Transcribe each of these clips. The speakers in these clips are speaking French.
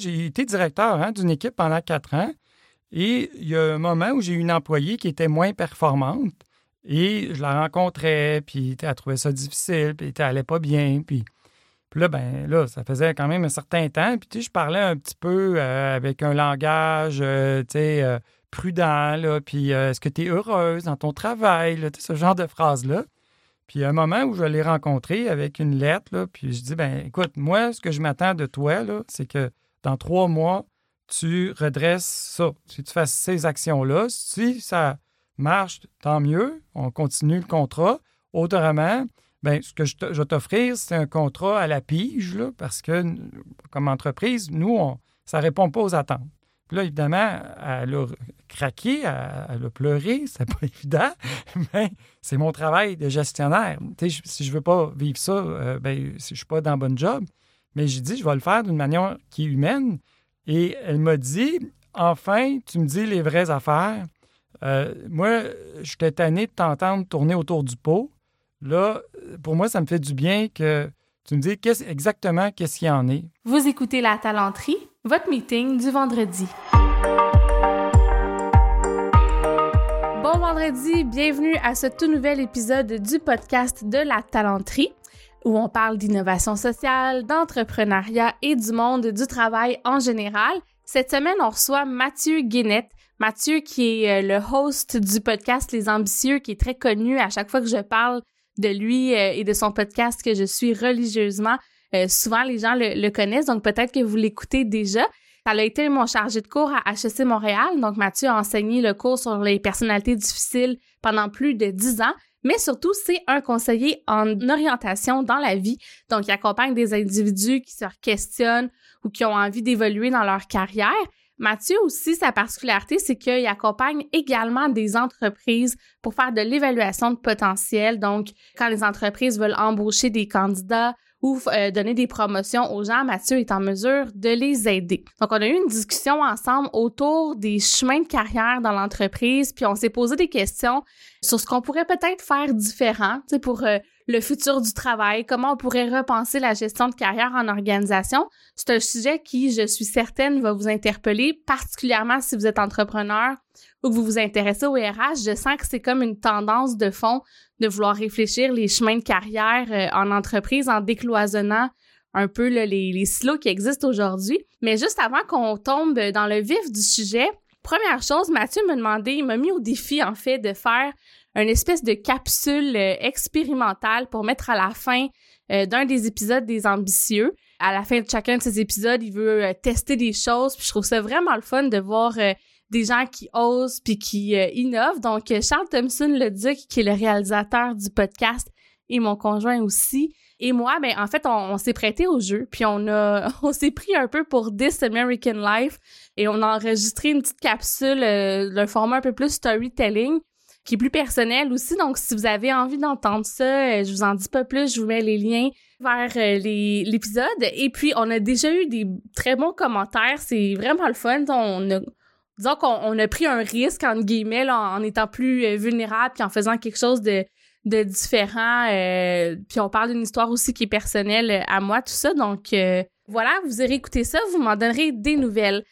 J'ai été directeur hein, d'une équipe pendant quatre ans et il y a un moment où j'ai eu une employée qui était moins performante et je la rencontrais, puis elle trouvait ça difficile, puis elle allait pas bien, puis... Puis là, ben là, ça faisait quand même un certain temps. Puis tu sais, je parlais un petit peu euh, avec un langage, euh, tu sais, euh, prudent, là. Puis est-ce que tu es heureuse dans ton travail, là, ce genre de phrases-là. Puis un moment où je l'ai rencontré avec une lettre, là, puis je dis, ben écoute, moi, ce que je m'attends de toi, là, c'est que dans trois mois, tu redresses ça. Si tu fasses ces actions-là, si ça marche, tant mieux, on continue le contrat. Autrement, ben, ce que je, vais t'offrir, c'est un contrat à la pige, là, parce que comme entreprise, nous, on, ça ne répond pas aux attentes. Puis là, évidemment, elle a craqué, elle, a pleuré, c'est pas évident, mais c'est mon travail de gestionnaire. si je veux pas vivre ça, euh, ben, si je suis pas dans le bon job, mais j'ai dit, je vais le faire d'une manière qui est humaine. Et elle m'a dit, enfin, tu me dis les vraies affaires. Euh, moi, je t'ai tanné de t'entendre tourner autour du pot. Là, pour moi, ça me fait du bien que tu me dises exactement qu'est-ce qu'il y en est. Vous écoutez La Talenterie, votre meeting du vendredi. Bon vendredi, bienvenue à ce tout nouvel épisode du podcast de La Talenterie où on parle d'innovation sociale, d'entrepreneuriat et du monde du travail en général. Cette semaine, on reçoit Mathieu Guénette. Mathieu qui est euh, le host du podcast Les Ambitieux, qui est très connu à chaque fois que je parle de lui euh, et de son podcast que je suis religieusement. Euh, souvent, les gens le, connaissent, donc peut-être que vous l'écoutez déjà. Ça a été mon chargé de cours à HEC Montréal. Donc, Mathieu a enseigné le cours sur les personnalités difficiles pendant plus de dix ans. Mais surtout, c'est un conseiller en orientation dans la vie. Donc, il accompagne des individus qui se questionnent ou qui ont envie d'évoluer dans leur carrière. Mathieu aussi, sa particularité, c'est qu'il accompagne également des entreprises pour faire de l'évaluation de potentiel. Donc, quand les entreprises veulent embaucher des candidats ou euh, donner des promotions aux gens, Mathieu est en mesure de les aider. Donc, on a eu une discussion ensemble autour des chemins de carrière dans l'entreprise, puis on s'est posé des questions sur ce qu'on pourrait peut-être faire différent, tu sais, pour euh, le futur du travail, comment on pourrait repenser la gestion de carrière en organisation. C'est un sujet qui, je suis certaine, va vous interpeller, particulièrement si vous êtes entrepreneur ou que vous vous intéressez au RH. Je sens que c'est comme une tendance de fond de vouloir réfléchir les chemins de carrière euh, en entreprise en décloisonnant un peu les, les silos qui existent aujourd'hui. Mais juste avant qu'on tombe dans le vif du sujet, première chose, Mathieu m'a demandé, il m'a mis au défi en fait de faire une espèce de capsule euh, expérimentale pour mettre à la fin euh, d'un des épisodes des ambitieux. À la fin de chacun de ces épisodes, il veut tester des choses. Puis je trouve ça vraiment le fun de voir des gens qui osent puis qui euh, innovent. Donc, euh, Charles Thompson le Duc, qui est le réalisateur du podcast, et mon conjoint aussi. Et moi, ben en fait, on, s'est prêté au jeu, puis on a, on s'est pris un peu pour This American Life, et on a enregistré une petite capsule euh, d'un format un peu plus storytelling, qui est plus personnel aussi. Donc, si vous avez envie d'entendre ça, je vous en dis pas plus, je vous mets les liens vers l'épisode. Et puis, on a déjà eu des très bons commentaires. C'est vraiment le fun. On a, disons qu'on a pris un risque, entre guillemets, en étant plus euh, vulnérable puis en faisant quelque chose de, différent. Euh, puis on parle d'une histoire aussi qui est personnelle euh, à moi, tout ça. Donc voilà, vous irez écouter ça, vous m'en donnerez des nouvelles.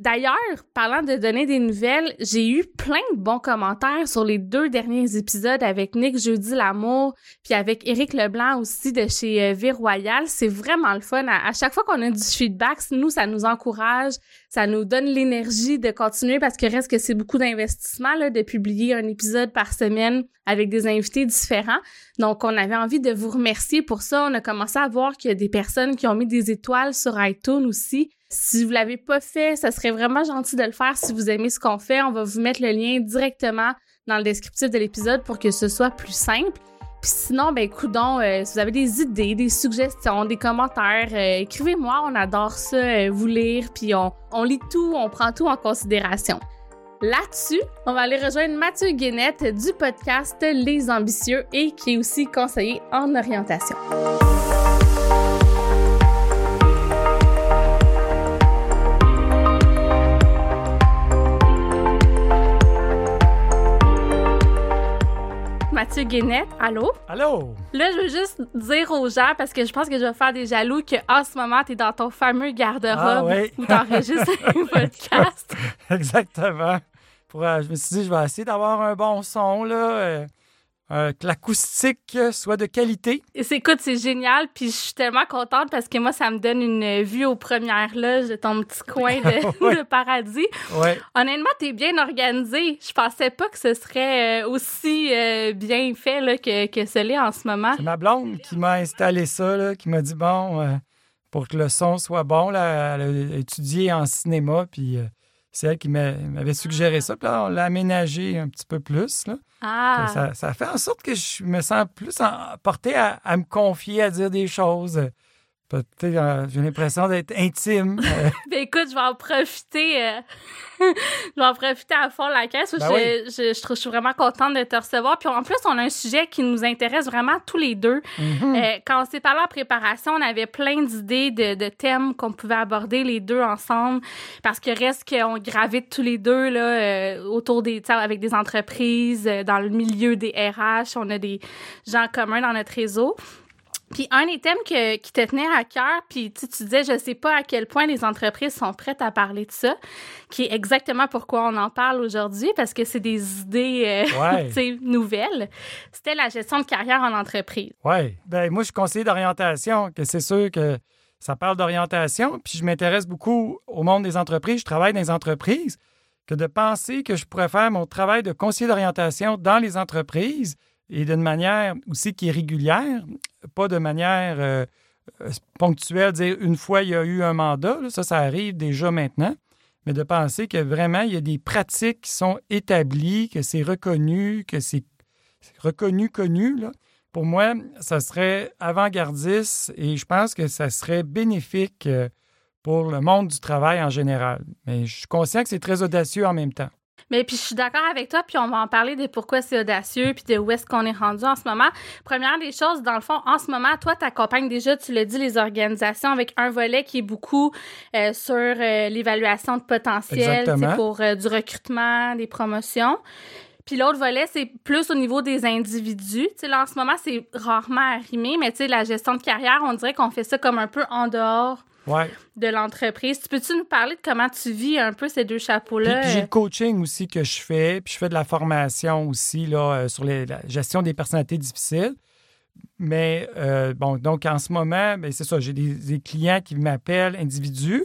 D'ailleurs, parlant de donner des nouvelles, j'ai eu plein de bons commentaires sur les deux derniers épisodes avec Nick Jeudi Lamour, puis avec Éric Leblanc aussi de chez euh, Vie Royale. C'est vraiment le fun. À, chaque fois qu'on a du feedback, nous, ça nous encourage, ça nous donne l'énergie de continuer parce que reste que c'est beaucoup d'investissement de publier un épisode par semaine avec des invités différents. Donc, on avait envie de vous remercier pour ça. On a commencé à voir qu'il y a des personnes qui ont mis des étoiles sur iTunes aussi. Si vous l'avez pas fait, ça serait vraiment gentil de le faire si vous aimez ce qu'on fait. On va vous mettre le lien directement dans le descriptif de l'épisode pour que ce soit plus simple. Puis sinon, ben coudon, euh, si vous avez des idées, des suggestions, des commentaires, euh, écrivez-moi, on adore ça, euh, vous lire, puis on, on lit tout, on prend tout en considération. Là-dessus, on va aller rejoindre Mathieu Guénette du podcast Les Ambitieux et qui est aussi conseiller en orientation. Mathieu Guénette. Allô? Allô? Là, je veux juste dire aux gens, parce que je pense que je vais faire des jaloux, qu'en ce moment, tu es dans ton fameux garde-robe Ah, oui. où tu enregistres un podcast. Exactement. Pour, euh, je me suis dit, je vais essayer d'avoir un bon son, là, euh, que l'acoustique soit de qualité. Et c'est, écoute, c'est génial, puis je suis tellement contente parce que moi, ça me donne une vue aux premières loges de ton petit coin de, Ouais. de paradis. Ouais. Honnêtement, t'es bien organisé. Je pensais pas que ce serait euh, aussi euh, bien fait là, que, que ce l'est en ce moment. C'est ma blonde qui m'a installé ça, là, qui m'a dit, bon, euh, pour que le son soit bon, là, elle a étudié en cinéma, puis c'est elle qui m'a- m'avait suggéré ça. Puis là, on l'a aménagé un petit peu plus, là. Ah, Ça, ça fait en sorte que je me sens plus porté à, à me confier, à dire des choses. J'ai l'impression d'être intime. Euh, ben écoute, je vais en profiter. euh, je vais en profiter à fond la caisse. Ben je, oui. je, je, trouve- je suis vraiment contente de te recevoir. Puis en plus, on a un sujet qui nous intéresse vraiment tous les deux. mhm. Euh, quand on s'est parlé en préparation, on avait plein d'idées de, de thèmes qu'on pouvait aborder les deux ensemble parce que reste qu'on gravite tous les deux là euh, autour des avec des entreprises dans le milieu des RH, on a des gens communs dans notre réseau. Puis un des thèmes que- qui te tenait à cœur, puis tu sais, tu disais, je sais pas à quel point les entreprises sont prêtes à parler de ça, qui est exactement pourquoi on en parle aujourd'hui, parce que c'est des idées euh, Ouais. nouvelles. C'était la gestion de carrière en entreprise. Oui. Ben, moi, je suis conseiller d'orientation, que c'est sûr que ça parle d'orientation. Puis je m'intéresse beaucoup au monde des entreprises. Je travaille dans les entreprises. Que de penser que je pourrais faire mon travail de conseiller d'orientation dans les entreprises et d'une manière aussi qui est régulière, pas de manière euh, euh, ponctuelle, dire une fois il y a eu un mandat, ça, ça arrive déjà maintenant, mais de penser que vraiment il y a des pratiques qui sont établies, que c'est reconnu, que c'est c'est reconnu, connu, là. Pour moi, ça serait avant-gardiste et je pense que ça serait bénéfique euh, pour le monde du travail en général. Mais je suis conscient que c'est très audacieux en même temps. Mais puis je suis d'accord avec toi, puis on va en parler de pourquoi c'est audacieux, puis de où est-ce qu'on est rendu en ce moment. Première des choses, dans le fond, en ce moment, toi, tu accompagnes déjà, tu l'as dit, les organisations avec un volet qui est beaucoup euh, sur euh, l'évaluation de potentiel, pour euh, du recrutement, des promotions. Puis l'autre volet, c'est plus au niveau des individus. Tu sais, là, en ce moment, c'est rarement arrimé, mais tu sais, la gestion de carrière, on dirait qu'on fait ça comme un peu en dehors Ouais. de l'entreprise. Tu peux-tu nous parler de comment tu vis un peu ces deux chapeaux-là? puis j'ai le coaching aussi que je fais, puis je fais de la formation aussi là, euh, sur les- la gestion des personnalités difficiles. Mais euh, bon, donc en ce moment, ben, c'est ça, j'ai des, des clients qui m'appellent individus.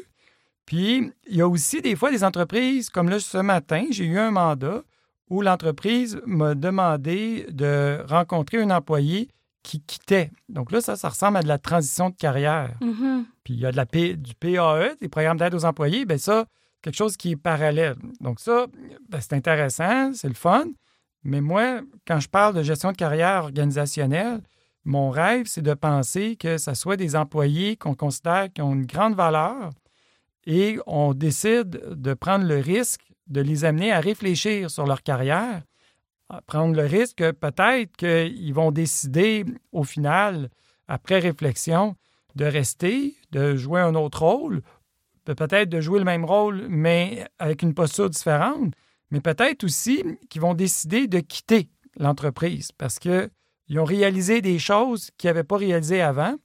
Puis il y a aussi des fois des entreprises, comme là ce matin, j'ai eu un mandat où l'entreprise m'a demandé de rencontrer un employé qui quittait. Donc là, ça, ça ressemble à de la transition de carrière. Mhm. Puis il y a de la P- du PAE, des programmes d'aide aux employés, bien ça, quelque chose qui est parallèle. Donc ça, ben, c'est intéressant, c'est le fun. Mais moi, quand je parle de gestion de carrière organisationnelle, mon rêve, c'est de penser que ce soit des employés qu'on considère qui ont une grande valeur et on décide de prendre le risque de les amener à réfléchir sur leur carrière, prendre le risque que peut-être qu'ils vont décider au final, après réflexion, de rester, de jouer un autre rôle, peut-être de jouer le même rôle, mais avec une posture différente, mais peut-être aussi qu'ils vont décider de quitter l'entreprise parce qu'ils ont réalisé des choses qu'ils n'avaient pas réalisées avant.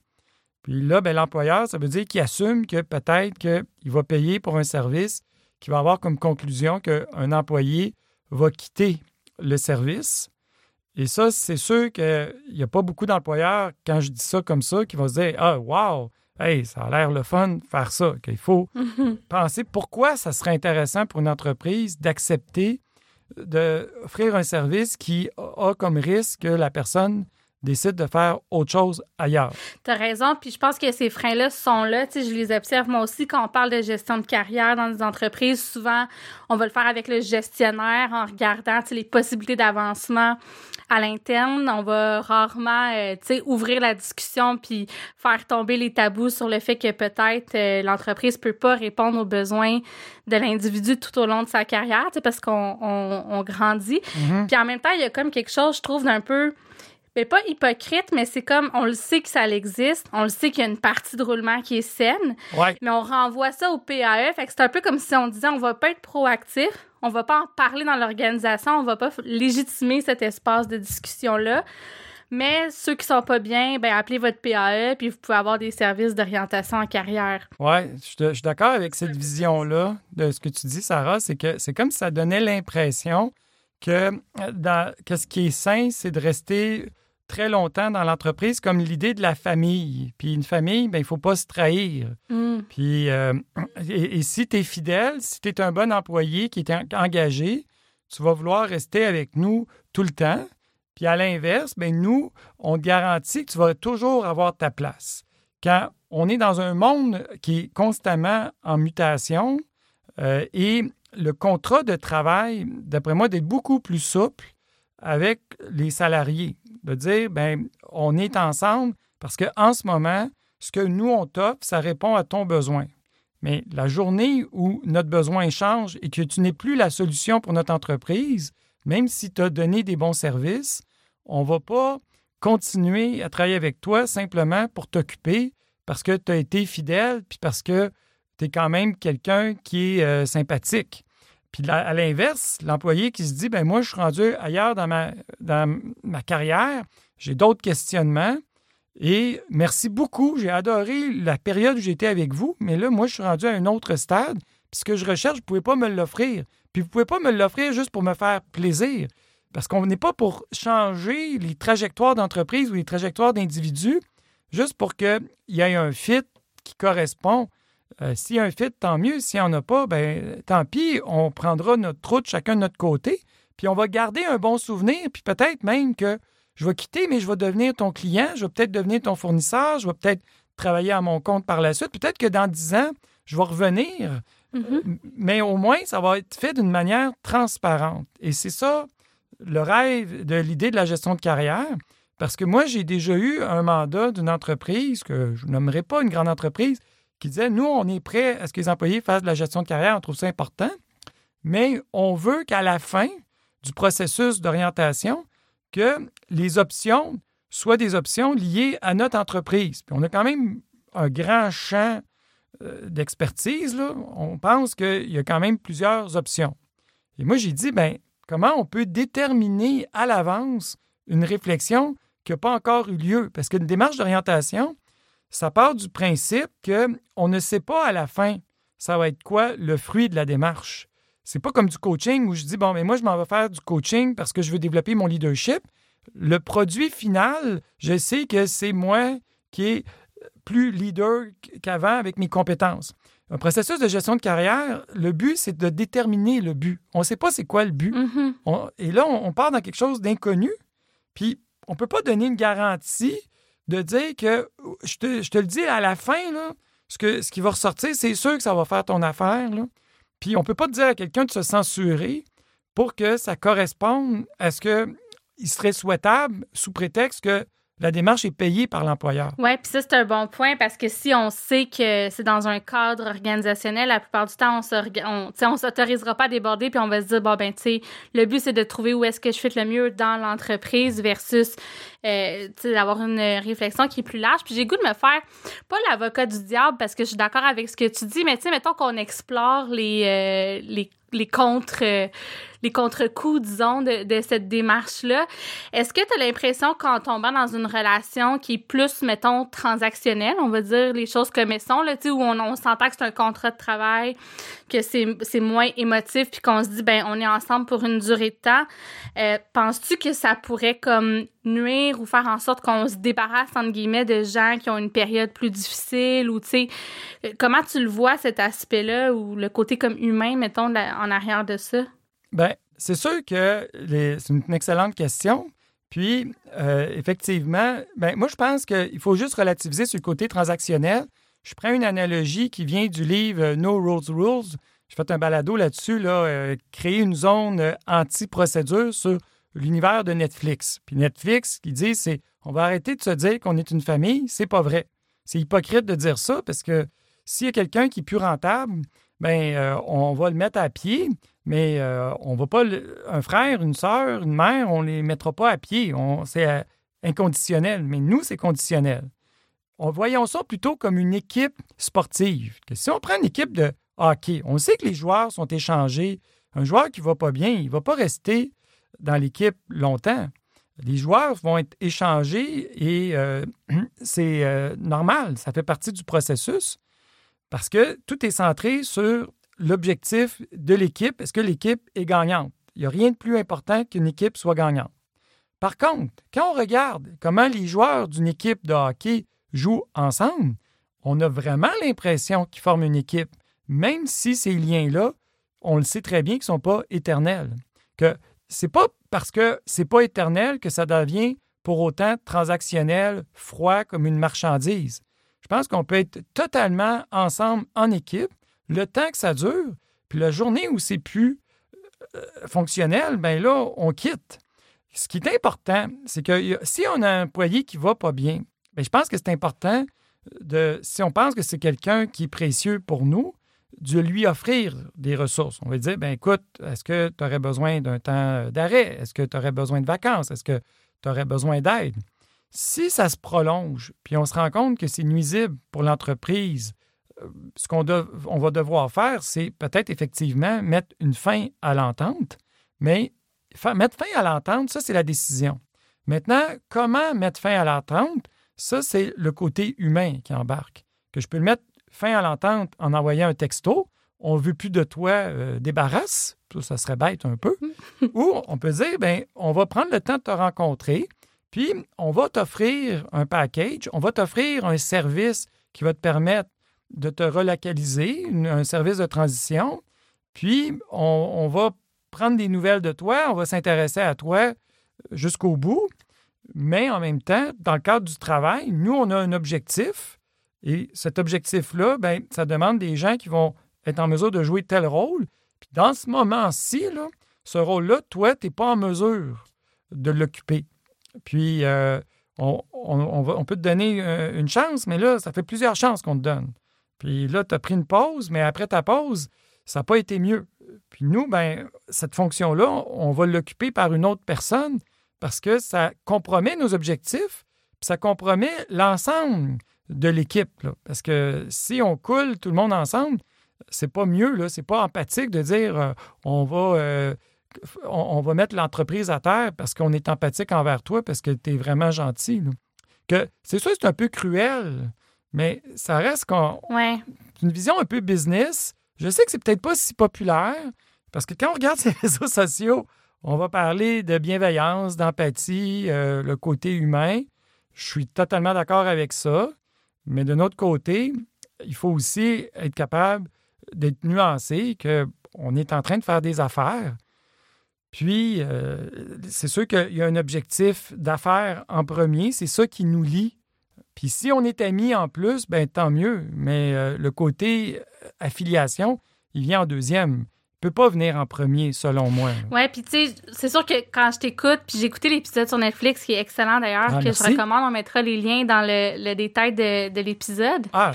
Puis là, ben, l'employeur, ça veut dire qu'il assume que peut-être qu'il va payer pour un service qui va avoir comme conclusion qu'un employé va quitter le service. Et ça, c'est sûr qu'il n'y a pas beaucoup d'employeurs, quand je dis ça comme ça, qui vont se dire Ah, wow, hey, ça a l'air le fun de faire ça. Qu'il faut penser pourquoi ça serait intéressant pour une entreprise d'accepter d'offrir un service qui a comme risque que la personne décide de faire autre chose ailleurs. T'as raison, puis je pense que ces freins-là sont là. Tu sais, je les observe moi aussi quand on parle de gestion de carrière dans des entreprises. Souvent, on va le faire avec le gestionnaire en regardant tu sais, les possibilités d'avancement à l'interne. On va rarement euh, tu sais, ouvrir la discussion puis faire tomber les tabous sur le fait que peut-être euh, l'entreprise peut pas répondre aux besoins de l'individu tout au long de sa carrière, tu sais, parce qu'on on, on grandit. Mhm. Puis en même temps, il y a comme quelque chose, je trouve, d'un peu mais pas hypocrite, mais c'est comme on le sait que ça existe, on le sait qu'il y a une partie de roulement qui est saine, Ouais. mais on renvoie ça au PAE. Fait que c'est un peu comme si on disait on va pas être proactif, on va pas en parler dans l'organisation, on va pas légitimer cet espace de discussion-là. Mais ceux qui sont pas bien, ben appelez votre PAE, puis vous pouvez avoir des services d'orientation en carrière. Oui, je, suis d'accord avec cette vision-là de ce que tu dis, Sarah. C'est que c'est comme si ça donnait l'impression que, euh, dans, que ce qui est sain, c'est de rester très longtemps dans l'entreprise comme l'idée de la famille. Puis une famille, ben, il ne faut pas se trahir. Mm. Puis, euh, et, si tu es fidèle, si tu es un bon employé qui est engagé, tu vas vouloir rester avec nous tout le temps. Puis à l'inverse, ben, nous, on te garantit que tu vas toujours avoir ta place. Quand on est dans un monde qui est constamment en mutation euh, et le contrat de travail, d'après moi, d'être beaucoup plus souple avec les salariés de dire, ben on est ensemble parce qu'en ce moment, ce que nous, on t'offre, ça répond à ton besoin. Mais la journée où notre besoin change et que tu n'es plus la solution pour notre entreprise, même si tu as donné des bons services, on ne va pas continuer à travailler avec toi simplement pour t'occuper parce que tu as été fidèle, puis parce que tu es quand même quelqu'un qui est euh, sympathique. Puis à l'inverse, l'employé qui se dit ben moi, je suis rendu ailleurs dans ma, dans ma carrière, j'ai d'autres questionnements. Et merci beaucoup. J'ai adoré la période où j'étais avec vous, mais là, moi, je suis rendu à un autre stade. Puis ce que je recherche, vous ne pouvez pas me l'offrir. Puis vous ne pouvez pas me l'offrir juste pour me faire plaisir. Parce qu'on n'est pas pour changer les trajectoires d'entreprise ou les trajectoires d'individus juste pour qu'il y ait un fit qui correspond. Euh, s'il y a un fit, tant mieux. S'il n'y en a pas, ben tant pis, on prendra notre route chacun de notre côté, puis on va garder un bon souvenir, puis peut-être même que je vais quitter, mais je vais devenir ton client, je vais peut-être devenir ton fournisseur, je vais peut-être travailler à mon compte par la suite. Peut-être que dans dix ans, je vais revenir, mm-hmm. mais au moins, ça va être fait d'une manière transparente. Et c'est ça le rêve de l'idée de la gestion de carrière. Parce que moi, j'ai déjà eu un mandat d'une entreprise, que je nommerai pas une grande entreprise, qui disait, nous, on est prêt à ce que les employés fassent de la gestion de carrière, on trouve ça important, mais on veut qu'à la fin du processus d'orientation, que les options soient des options liées à notre entreprise. Puis on a quand même un grand champ euh, d'expertise. On pense qu'il y a quand même plusieurs options. Et moi, j'ai dit, ben, comment on peut déterminer à l'avance une réflexion qui n'a pas encore eu lieu? Parce qu'une démarche d'orientation, ça part du principe qu'on ne sait pas à la fin ça va être quoi le fruit de la démarche. C'est pas comme du coaching où je dis bon mais moi je m'en vais faire du coaching parce que je veux développer mon leadership. Le produit final, je sais que c'est moi qui est plus leader qu'avant avec mes compétences. Un processus de gestion de carrière, le but, c'est de déterminer le but. On ne sait pas c'est quoi le but. Mm-hmm. et là, on, part dans quelque chose d'inconnu. Puis, on ne peut pas donner une garantie de dire que, je te, le dis à la fin, ce, qui va ressortir, c'est sûr que ça va faire ton affaire. Puis on ne peut pas dire à quelqu'un de se censurer pour que ça corresponde à ce qu'il serait souhaitable sous prétexte que la démarche est payée par l'employeur. Oui, puis ça, c'est un bon point parce que si on sait que c'est dans un cadre organisationnel, la plupart du temps, on ne s'autorisera pas à déborder puis on va se dire, bon, ben, tu sais, le but, c'est de trouver où est-ce que je fais le mieux dans l'entreprise versus, euh, d'avoir une réflexion qui est plus large. Puis j'ai goût de me faire, pas l'avocat du diable parce que je suis d'accord avec ce que tu dis, mais tu sais, mettons qu'on explore les, euh, les les contre les contre-coups, disons, de, cette démarche-là. Est-ce que tu as l'impression qu'en tombant dans une relation qui est plus, mettons, transactionnelle, on va dire les choses comme elles sont, là, où on, on s'entend que c'est un contrat de travail, que c'est moins émotif, puis qu'on se dit, ben on est ensemble pour une durée de temps, euh, penses-tu que ça pourrait comme nuire ou faire en sorte qu'on se débarrasse, entre guillemets, de gens qui ont une période plus difficile ou, tu sais, euh, comment tu le vois, cet aspect-là, ou le côté comme humain, mettons, en arrière de ça? Bien, c'est sûr que c'est une excellente question. Puis, euh, effectivement, ben, moi, je pense qu'il faut juste relativiser sur le côté transactionnel. Je prends une analogie qui vient du livre euh, No Rules Rules. J'ai fait un balado là-dessus, là, euh, créer une zone anti-procédure sur l'univers de Netflix. Puis Netflix, qui dit, c'est on va arrêter de se dire qu'on est une famille. C'est pas vrai. C'est hypocrite de dire ça parce que s'il y a quelqu'un qui est plus rentable, ben on va le mettre à pied. Mais euh, on va pas. un frère, une sœur, une mère, on les mettra pas à pied. C'est euh, inconditionnel. Mais nous, c'est conditionnel. On, voyons ça plutôt comme une équipe sportive. si on prend une équipe de hockey, on sait que les joueurs sont échangés Un joueur qui va pas bien, il va pas rester dans l'équipe longtemps. Les joueurs vont être échangés et euh, c'est euh, normal, ça fait partie du processus parce que tout est centré sur l'objectif de l'équipe. Est-ce que l'équipe est gagnante? Il n'y a rien de plus important qu'une équipe soit gagnante. Par contre, quand on regarde comment les joueurs d'une équipe de hockey jouent ensemble, on a vraiment l'impression qu'ils forment une équipe, même si ces liens-là, on le sait très bien qu'ils ne sont pas éternels. Que c'est pas parce que c'est pas éternel que ça devient pour autant transactionnel, froid comme une marchandise. Je pense qu'on peut être totalement ensemble en équipe le temps que ça dure, puis la journée où c'est plus euh, fonctionnel, ben là, on quitte. Ce qui est important, c'est que si on a un employé qui va pas bien, bien, je pense que c'est important de, si on pense que c'est quelqu'un qui est précieux pour nous, de lui offrir des ressources. On va dire, ben écoute, est-ce que tu aurais besoin d'un temps d'arrêt? Est-ce que tu aurais besoin de vacances? Est-ce que tu aurais besoin d'aide? Si ça se prolonge, puis on se rend compte que c'est nuisible pour l'entreprise, euh, ce qu'on on va devoir faire, c'est peut-être effectivement mettre une fin à l'entente, mais mettre fin à l'entente, ça, c'est la décision. Maintenant, comment mettre fin à l'entente? Ça, c'est le côté humain qui embarque. Que je peux le mettre fin à l'entente en envoyant un texto. On ne veut plus de toi, euh, débarrasse. Ça, serait bête un peu. Ou on peut dire, ben, on va prendre le temps de te rencontrer, puis on va t'offrir un package, on va t'offrir un service qui va te permettre de te relocaliser, un service de transition. Puis on va prendre des nouvelles de toi, on va s'intéresser à toi jusqu'au bout. Mais en même temps, dans le cadre du travail, nous, on a un objectif. Et cet objectif-là, ben, ça demande des gens qui vont être en mesure de jouer tel rôle. Puis dans ce moment-ci, ce rôle-là, toi, tu n'es pas en mesure de l'occuper. Puis euh, on, on, peut te donner euh, une chance, mais là, ça fait plusieurs chances qu'on te donne. Puis là, tu as pris une pause, mais après ta pause, ça n'a pas été mieux. Puis nous, ben, cette fonction-là, on va l'occuper par une autre personne parce que ça compromet nos objectifs, puis ça compromet l'ensemble de l'équipe. Parce que si on coule tout le monde ensemble, c'est pas mieux, c'est pas empathique de dire euh, on va euh, on, va mettre l'entreprise à terre parce qu'on est empathique envers toi, parce que tu es vraiment gentil. C'est sûr, c'est un peu cruel, mais ça reste qu'on, une vision un peu business. Je sais que c'est peut-être pas si populaire, parce que quand on regarde ces réseaux sociaux, on va parler de bienveillance, d'empathie, euh, le côté humain. Je suis totalement d'accord avec ça. Mais de notre côté, il faut aussi être capable d'être nuancé, qu'on est en train de faire des affaires. Puis, euh, c'est sûr qu'il y a un objectif d'affaires en premier, c'est ça qui nous lie. Puis si on est amis en plus, ben tant mieux. Mais euh, le côté affiliation, il vient en deuxième peut pas venir en premier, selon moi. Ouais, puis tu sais, c'est sûr que quand je t'écoute, puis j'ai écouté l'épisode sur Netflix, qui est excellent d'ailleurs, ah, que je recommande, on mettra les liens dans le, détail de, de l'épisode. Ah.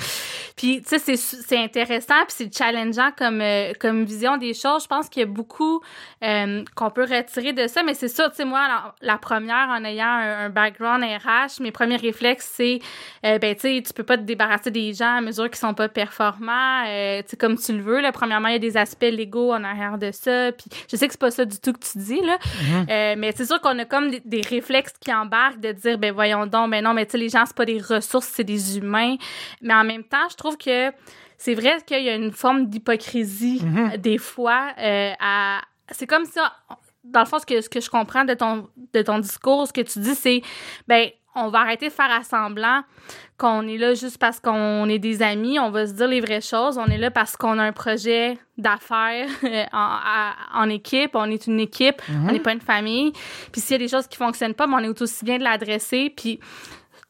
Puis tu sais, c'est intéressant, puis c'est challengeant comme, euh, comme vision des choses. Je pense qu'il y a beaucoup euh, qu'on peut retirer de ça, mais c'est ça, tu sais, moi, la, première, en ayant un, background RH, mes premiers réflexes, c'est, euh, ben tu sais, tu peux pas te débarrasser des gens à mesure qu'ils sont pas performants, tu sais, comme tu le veux. Là. Premièrement, il y a des aspects légaux en arrière de ça. Puis je sais que c'est pas ça du tout que tu dis, là. Mhm. Euh, mais c'est sûr qu'on a comme des, réflexes qui embarquent de dire, ben voyons donc, mais non, mais tu sais, les gens, c'est pas des ressources, c'est des humains. Mais en même temps, je trouve que c'est vrai qu'il y a une forme d'hypocrisie mhm. des fois. Euh, à... C'est comme ça. Dans le fond, ce que, ce que je comprends de ton, de ton discours, ce que tu dis, c'est, ben, on va arrêter de faire assemblant qu'on est là juste parce qu'on est des amis. On va se dire les vraies choses. On est là parce qu'on a un projet d'affaires en, équipe. On est une équipe. Mhm. On n'est pas une famille. Puis s'il y a des choses qui fonctionnent pas, ben, on est aussi bien de l'adresser. Puis, tu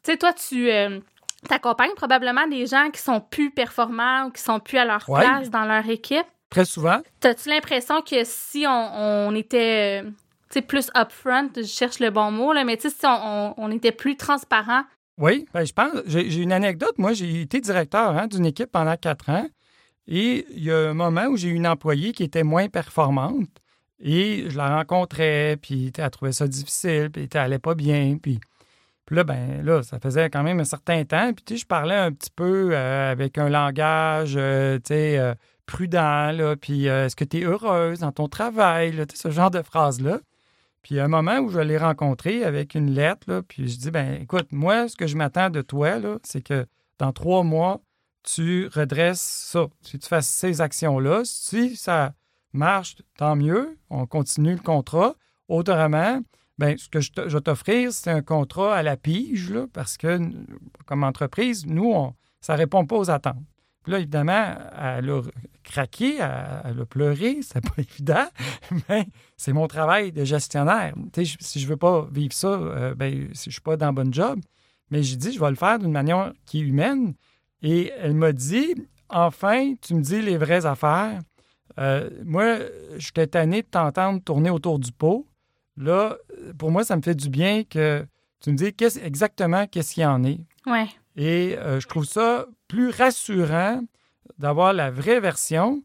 sais, toi, tu... Euh, accompagnes probablement des gens qui sont plus performants ou qui sont plus à leur place dans leur équipe. Très souvent. As-tu l'impression que si on, était euh, sais, plus upfront, je cherche le bon mot, là, mais si on, était plus transparent. Oui, ben, je pense. J'ai une anecdote. Moi, j'ai été directeur hein, d'une équipe pendant quatre ans. Et il y a un moment où j'ai eu une employée qui était moins performante. Et je la rencontrais, puis elle trouvait ça difficile, puis elle n'allait pas bien. Puis, là, ben là, ça faisait quand même un certain temps. Puis tu sais, je parlais un petit peu euh, avec un langage, euh, tu sais, euh, prudent, puis est-ce que tu es heureuse dans ton travail, là, ce genre de phrases-là. Puis un moment où je l'ai rencontré avec une lettre, là, puis je dis, ben écoute, moi, ce que je m'attends de toi, c'est que dans trois mois, tu redresses ça, si tu fasses ces actions-là. Si ça marche, tant mieux, on continue le contrat. Autrement, ben, ce que je, vais t'offrir, c'est un contrat à la pige, parce que comme entreprise, nous, ça ne répond pas aux attentes. Puis là, évidemment, elle a craqué, elle, a pleuré, c'est pas évident, mais c'est mon travail de gestionnaire. si je veux pas vivre ça, euh, ben, je suis pas dans bon job. Mais j'ai dit, je vais le faire d'une manière qui est humaine. Et elle m'a dit, enfin, tu me dis les vraies affaires. Euh, moi, je t'ai tanné de t'entendre tourner autour du pot. Là, pour moi, ça me fait du bien que tu me dis exactement qu'est-ce qu'il y en est. Ouais. Et euh, je trouve ça plus rassurant d'avoir la vraie version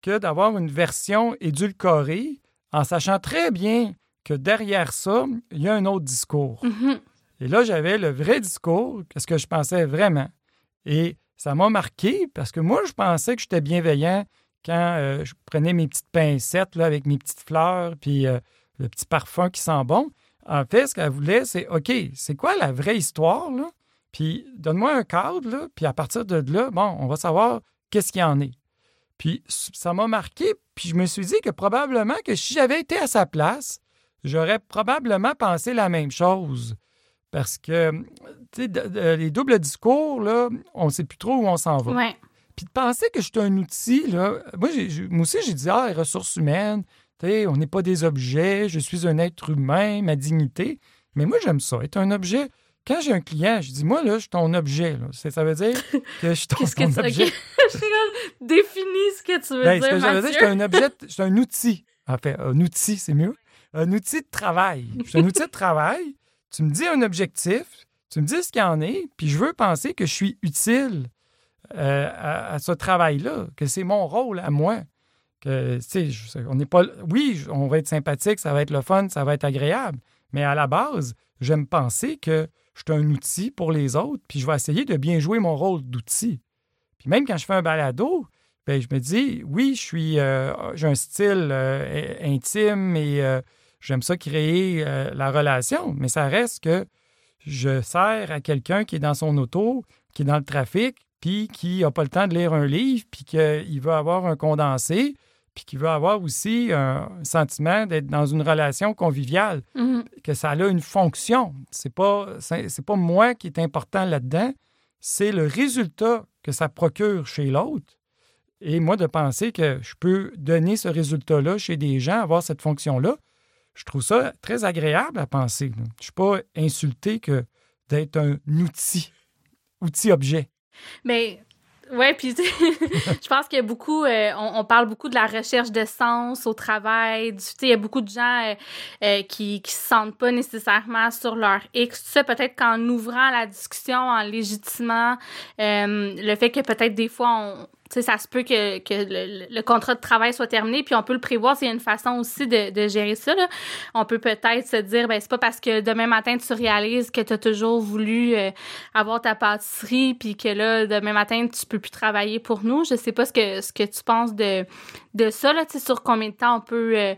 que d'avoir une version édulcorée en sachant très bien que derrière ça, il y a un autre discours. Mm-hmm. Et là, j'avais le vrai discours, ce que je pensais vraiment. Et ça m'a marqué parce que moi, je pensais que j'étais bienveillant quand euh, je prenais mes petites pincettes là, avec mes petites fleurs, puis euh, le petit parfum qui sent bon. En fait, ce qu'elle voulait, c'est OK, c'est quoi la vraie histoire? Là? Puis donne-moi un cadre, là, puis à partir de là, bon, on va savoir qu'est-ce qu'il y en est. Puis ça m'a marqué, puis je me suis dit que probablement que si j'avais été à sa place, j'aurais probablement pensé la même chose. Parce que, tu sais, les doubles discours, là, on ne sait plus trop où on s'en va. Ouais. Puis de penser que je suis un outil, là, moi, moi aussi, j'ai dit, ah, les ressources humaines, tu sais, on n'est pas des objets, je suis un être humain, ma dignité. Mais moi, j'aime ça, être un objet. Quand j'ai un client, je dis, moi, là, je suis ton objet. Là. Ça veut dire que je suis ton, Qu'est-ce que tu objet. Définis ce que tu veux Ben, dire, ce que veut dire, Mathieu. je suis un objet, je suis un outil. En fait, un outil, c'est mieux. Un outil de travail. Je suis un outil de travail. Tu me dis un objectif, tu me dis ce qu'il en est, puis je veux penser que je suis utile euh, à, à ce travail-là, que c'est mon rôle à moi. Que, on n'est pas. Oui, on va être sympathique, ça va être le fun, ça va être agréable. Mais à la base, j'aime penser que je suis un outil pour les autres, puis je vais essayer de bien jouer mon rôle d'outil. Puis même quand je fais un balado, ben, je me dis, oui, je suis, euh, j'ai un style euh, intime et euh, j'aime ça créer la relation, mais ça reste que je sers à quelqu'un qui est dans son auto, qui est dans le trafic, puis qui n'a pas le temps de lire un livre, puis qu'il veut avoir un condensé, puis qui veut avoir aussi un sentiment d'être dans une relation conviviale, Mhm. que ça a une fonction. C'est pas, c'est pas moi qui est important là-dedans, c'est le résultat que ça procure chez l'autre. Et moi, de penser que je peux donner ce résultat-là chez des gens, avoir cette fonction-là, je trouve ça très agréable à penser. Je ne suis pas insulté que d'être un outil, outil-objet. Mais ouais, puis tu sais, je pense qu'il y a beaucoup, euh, on, on parle beaucoup de la recherche de sens au travail. Tu sais, il y a beaucoup de gens euh, euh, qui qui se sentent pas nécessairement sur leur X. Tout ça, peut-être qu'en ouvrant la discussion, en légitimant le fait que peut-être des fois on tu sais, ça se peut que, que le, le contrat de travail soit terminé, puis on peut le prévoir. C'est une façon aussi de, de gérer ça. Là. On peut peut-être se dire, ben c'est pas parce que demain matin tu réalises que tu as toujours voulu euh, avoir ta pâtisserie, puis que là demain matin tu peux plus travailler pour nous. Je sais pas ce que ce que tu penses de de ça là. Sur combien de temps on peut euh,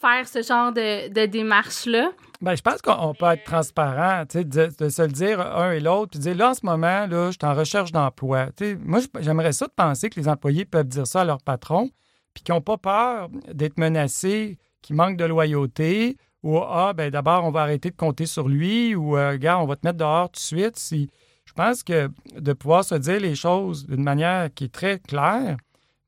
faire ce genre de, de démarche là. Ben, je pense qu'on peut être transparent, de, se le dire un et l'autre, puis dire là, en ce moment, là, je suis en recherche d'emploi. Moi, j'aimerais ça de penser que les employés peuvent dire ça à leur patron, puis qu'ils n'ont pas peur d'être menacés, qu'ils manquent de loyauté, ou ah, ben d'abord, on va arrêter de compter sur lui, ou euh, gars, on va te mettre dehors tout de suite. Si, je pense que de pouvoir se dire les choses d'une manière qui est très claire,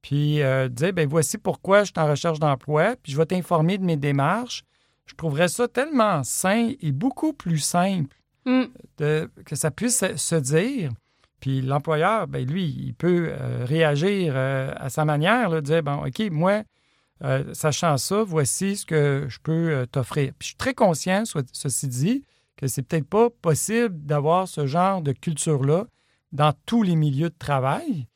puis euh, dire, ben voici pourquoi je suis en recherche d'emploi, puis je vais t'informer de mes démarches. Je trouverais ça tellement sain et beaucoup plus simple Mm. de- que ça puisse se, dire. Puis l'employeur, ben lui, il peut euh, réagir euh, à sa manière, là, dire, bon, OK, moi, euh, sachant ça, voici ce que je peux t'offrir. Puis je suis très conscient, soit- ceci dit, que c'est peut-être pas possible d'avoir ce genre de culture-là dans tous les milieux de travail.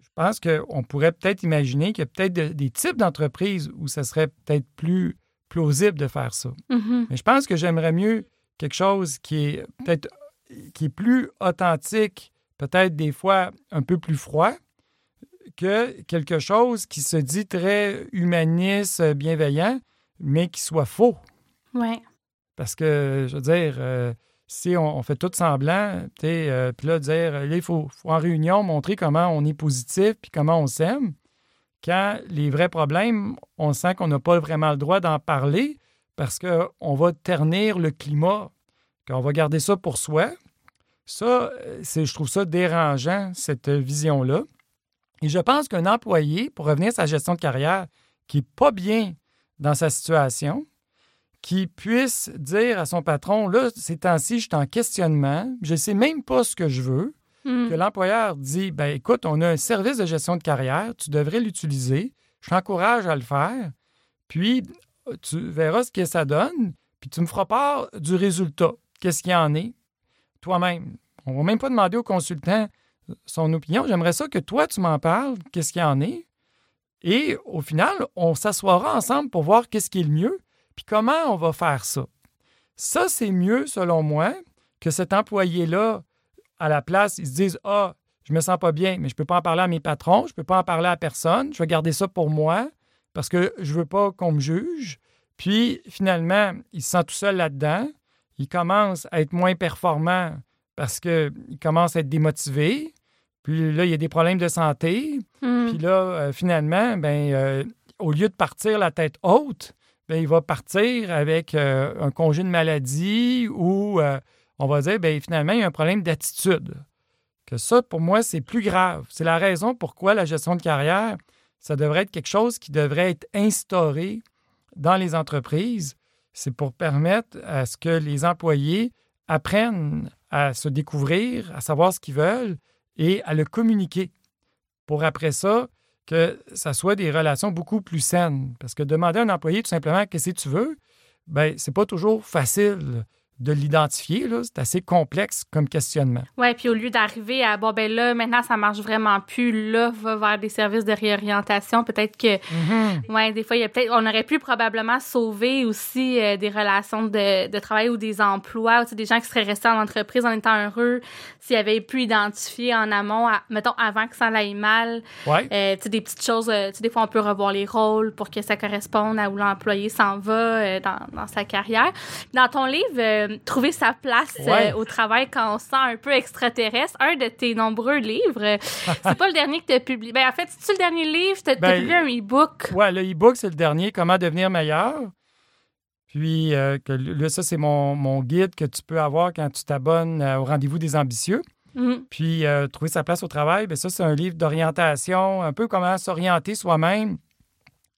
Je pense qu'on pourrait peut-être imaginer qu'il y a peut-être de- des types d'entreprises où ça serait peut-être plus plausible de faire ça. Mhm. Mais je pense que j'aimerais mieux quelque chose qui est peut-être qui est plus authentique, peut-être des fois un peu plus froid, que quelque chose qui se dit très humaniste, bienveillant, mais qui soit faux. Oui. Parce que, je veux dire, euh, si on, fait tout semblant, euh, puis là, dire, il faut, en réunion montrer comment on est positif puis comment on s'aime, quand les vrais problèmes, on sent qu'on n'a pas vraiment le droit d'en parler parce qu'on va ternir le climat, qu'on va garder ça pour soi. Ça, je trouve ça dérangeant, cette vision-là. Et je pense qu'un employé, pour revenir à sa gestion de carrière, qui n'est pas bien dans sa situation, qui puisse dire à son patron, là, ces temps-ci, je suis en questionnement, je ne sais même pas ce que je veux, que l'employeur dit, ben écoute, on a un service de gestion de carrière, tu devrais l'utiliser, je t'encourage à le faire, puis tu verras ce que ça donne, puis tu me feras part du résultat, qu'est-ce qu'il y en est, toi-même. On ne va même pas demander au consultant son opinion, j'aimerais ça que toi, tu m'en parles, qu'est-ce qu'il y en est, et au final, on s'assoira ensemble pour voir qu'est-ce qui est le mieux, puis comment on va faire ça? Ça, c'est mieux, selon moi, que cet employé-là, à la place, il se dise Ah, je me sens pas bien, mais je ne peux pas en parler à mes patrons, je ne peux pas en parler à personne, je vais garder ça pour moi parce que je ne veux pas qu'on me juge. Puis finalement, il se sent tout seul là-dedans. Il commence à être moins performant parce qu'il commence à être démotivé. Puis là, il y a des problèmes de santé. Hmm. Puis là, euh, finalement, ben, euh, au lieu de partir la tête haute, ben, il va partir avec euh, un congé de maladie ou on va dire, bien, finalement, il y a un problème d'attitude. Que ça, pour moi, c'est plus grave. C'est la raison pourquoi la gestion de carrière, ça devrait être quelque chose qui devrait être instauré dans les entreprises. C'est pour permettre à ce que les employés apprennent à se découvrir, à savoir ce qu'ils veulent et à le communiquer. Pour après ça, que ça soit des relations beaucoup plus saines. Parce que demander à un employé tout simplement qu'est-ce que tu veux, ben c'est pas toujours facile de l'identifier. C'est assez complexe comme questionnement. Oui, puis au lieu d'arriver à bon, ben là, maintenant, ça marche vraiment plus, là, va vers des services de réorientation. Peut-être que, mm-hmm. ouais, des fois, il y a peut-être, on aurait pu probablement sauver aussi euh, des relations de, de, travail ou des emplois, ou, des gens qui seraient restés en entreprise en étant heureux s'ils avaient pu identifier en amont, mettons, avant que ça aille mal. Ouais. Euh, tu sais, des petites choses, euh, tu sais, des fois, on peut revoir les rôles pour que ça corresponde à où l'employé s'en va dans, dans, sa carrière. Dans ton livre, trouver sa place euh, au travail quand on se sent un peu extraterrestre. Un de tes nombreux livres, c'est pas le dernier que tu as publié. Ben, en fait, c'est-tu le dernier livre? Tu as, ben, publié un e-book? Oui, le e-book, c'est le dernier, Comment devenir meilleur. Puis, euh, que, ça, c'est mon, guide que tu peux avoir quand tu t'abonnes euh, au rendez-vous des ambitieux. Mm-hmm. Puis, trouver sa place au travail, bien, ça, c'est un livre d'orientation, un peu comment s'orienter soi-même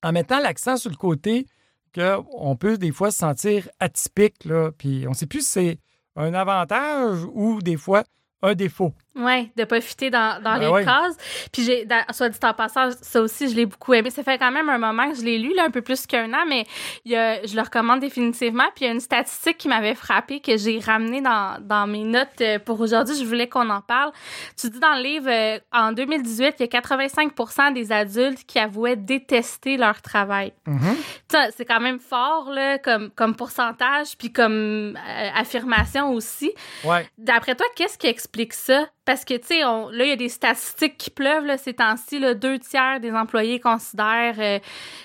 en mettant l'accent sur le côté qu'on peut des fois se sentir atypique, là, puis on ne sait plus si c'est un avantage ou des fois un défaut. Oui, de pas fitter dans, dans ben les cases. Puis j'ai, soit dit en passant, ça aussi, je l'ai beaucoup aimé. Ça fait quand même un moment que je l'ai lu, là, un peu plus qu'un an, mais il y a, je le recommande définitivement. Puis il y a une statistique qui m'avait frappée que j'ai ramenée dans, dans mes notes euh, pour aujourd'hui. Je voulais qu'on en parle. Tu dis dans le livre, euh, en 2018, il y a 85 des adultes qui avouaient détester leur travail. Mm-hmm. C'est quand même fort, là, comme, comme pourcentage, puis comme euh, affirmation aussi. Ouais. D'après toi, qu'est-ce qui explique ça? Parce que, tu sais, là, il y a des statistiques qui pleuvent là, ces temps-ci. Deux tiers des employés considèrent, euh,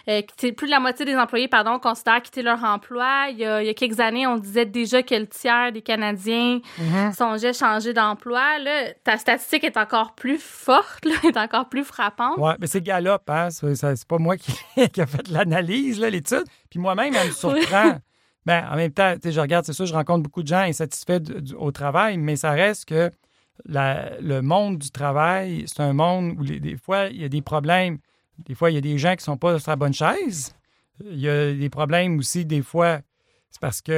euh plus de la moitié des employés, pardon, considèrent quitter leur emploi. Il y, a, il y a quelques années, on disait déjà que le tiers des Canadiens mm-hmm. songeaient changer d'emploi. Là, ta statistique est encore plus forte, là, est encore plus frappante. Oui, mais c'est Gallup, hein? C'est pas moi qui, qui a fait l'analyse, l'étude. Puis moi-même, elle me surprend. Ben, en même temps, je regarde, c'est sûr, je rencontre beaucoup de gens insatisfaits au travail, mais ça reste que le monde du travail, c'est un monde où des fois, il y a des problèmes. Des fois, il y a des gens qui ne sont pas sur la bonne chaise. Il y a des problèmes aussi, des fois, c'est parce qu'il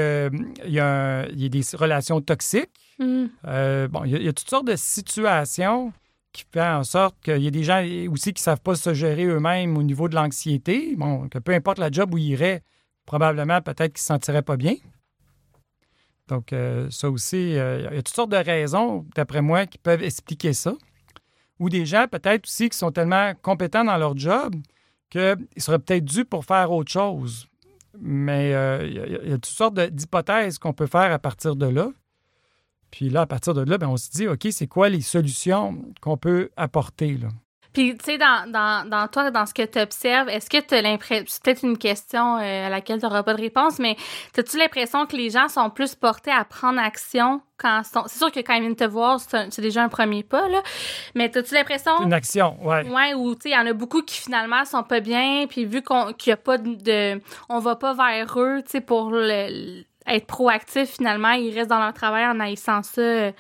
y, a y a des relations toxiques. Mm. Euh, bon, il y, a, toutes sortes de situations qui font en sorte qu'il y a des gens aussi qui ne savent pas se gérer eux-mêmes au niveau de l'anxiété. Bon, que peu importe la job où ils iraient, probablement, peut-être qu'ils ne se sentiraient pas bien. Donc, euh, ça aussi, euh, il y a toutes sortes de raisons, d'après moi, qui peuvent expliquer ça. Ou des gens, peut-être aussi, qui sont tellement compétents dans leur job qu'ils seraient peut-être dû pour faire autre chose. Mais euh, il, y a, toutes sortes d'hypothèses qu'on peut faire à partir de là. Puis là, à partir de là, ben, on se dit, OK, c'est quoi les solutions qu'on peut apporter? Là? Puis, tu sais, dans, dans, dans, toi, dans ce que tu observes, est-ce que tu as l'impression, c'est peut-être une question euh, à laquelle tu n'auras pas de réponse, mais as-tu l'impression que les gens sont plus portés à prendre action quand sont... C'est sûr que quand ils viennent te voir, c'est déjà un premier pas, là, mais as-tu l'impression... Une action, ouais. Ouais, ou, tu sais, il y en a beaucoup qui, finalement, sont pas bien, puis vu qu'on qu'il a pas de... On va pas vers eux, tu sais, pour le, être proactif, finalement, ils restent dans leur travail en haïssant ça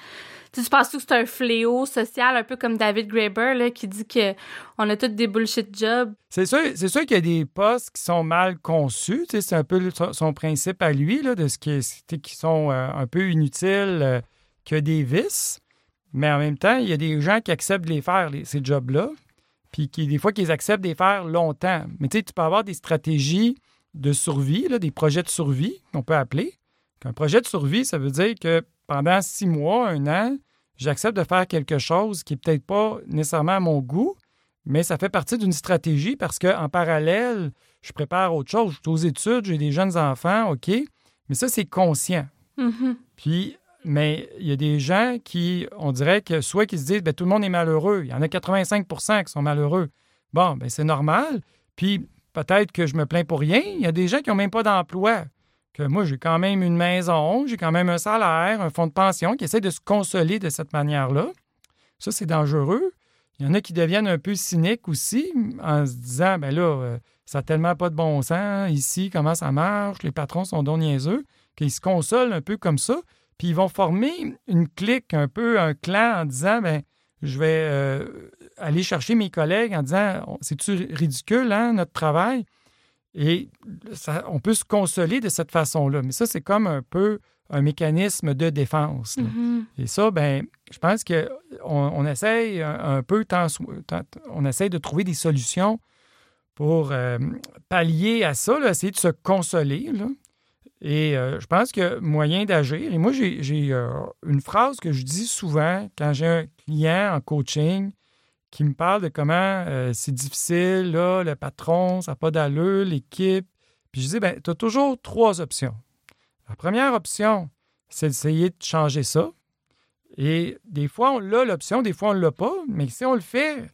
tu penses que c'est un fléau social, un peu comme David Graeber, là, qui dit que on a tous des bullshit jobs? C'est sûr, c'est sûr qu'il y a des postes qui sont mal conçus. C'est un peu son principe à lui, là, de ce qui, qui sont euh, un peu inutiles, euh, qui a des vices. Mais en même temps, il y a des gens qui acceptent de les faire, ces jobs-là, puis qui, des fois, qu'ils acceptent de les faire longtemps. Mais tu sais, tu peux avoir des stratégies de survie, là, des projets de survie, qu'on peut appeler. Un projet de survie, ça veut dire que pendant six mois, un an, j'accepte de faire quelque chose qui n'est peut-être pas nécessairement à mon goût, mais ça fait partie d'une stratégie parce qu'en parallèle, je prépare autre chose. Je suis aux études, j'ai des jeunes enfants, OK, mais ça, c'est conscient. Mm-hmm. Puis, mais il y a des gens qui, on dirait que soit qu'ils se disent, bien, tout le monde est malheureux. Il y en a 85% qui sont malheureux. Bon, ben c'est normal. Puis, peut-être que je me plains pour rien. Il y a des gens qui n'ont même pas d'emploi moi, j'ai quand même une maison, j'ai quand même un salaire, un fonds de pension qui essaie de se consoler de cette manière-là. Ça, c'est dangereux. Il y en a qui deviennent un peu cyniques aussi en se disant, ben là, euh, ça n'a tellement pas de bon sens ici, comment ça marche, les patrons sont donc niaiseux, qu'ils se consolent un peu comme ça. Puis ils vont former une clique, un peu un clan en disant, ben je vais euh, aller chercher mes collègues en disant, c'est-tu ridicule, hein, notre travail? Et ça, on peut se consoler de cette façon-là. Mais ça, c'est comme un peu un mécanisme de défense. Mm-hmm. Et ça, ben, je pense qu'on on essaye un, peu, on essaye de trouver des solutions pour euh, pallier à ça, essayer de se consoler. Et euh, je pense que moyen d'agir. Et moi, j'ai euh, une phrase que je dis souvent quand j'ai un client en coaching qui me parle de comment euh, c'est difficile, le patron, ça n'a pas d'allure, l'équipe. Puis je dis, ben, tu as toujours trois options. La première option, c'est d'essayer de changer ça. Et des fois, on l'a l'option, des fois, on ne l'a pas. Mais si on le fait,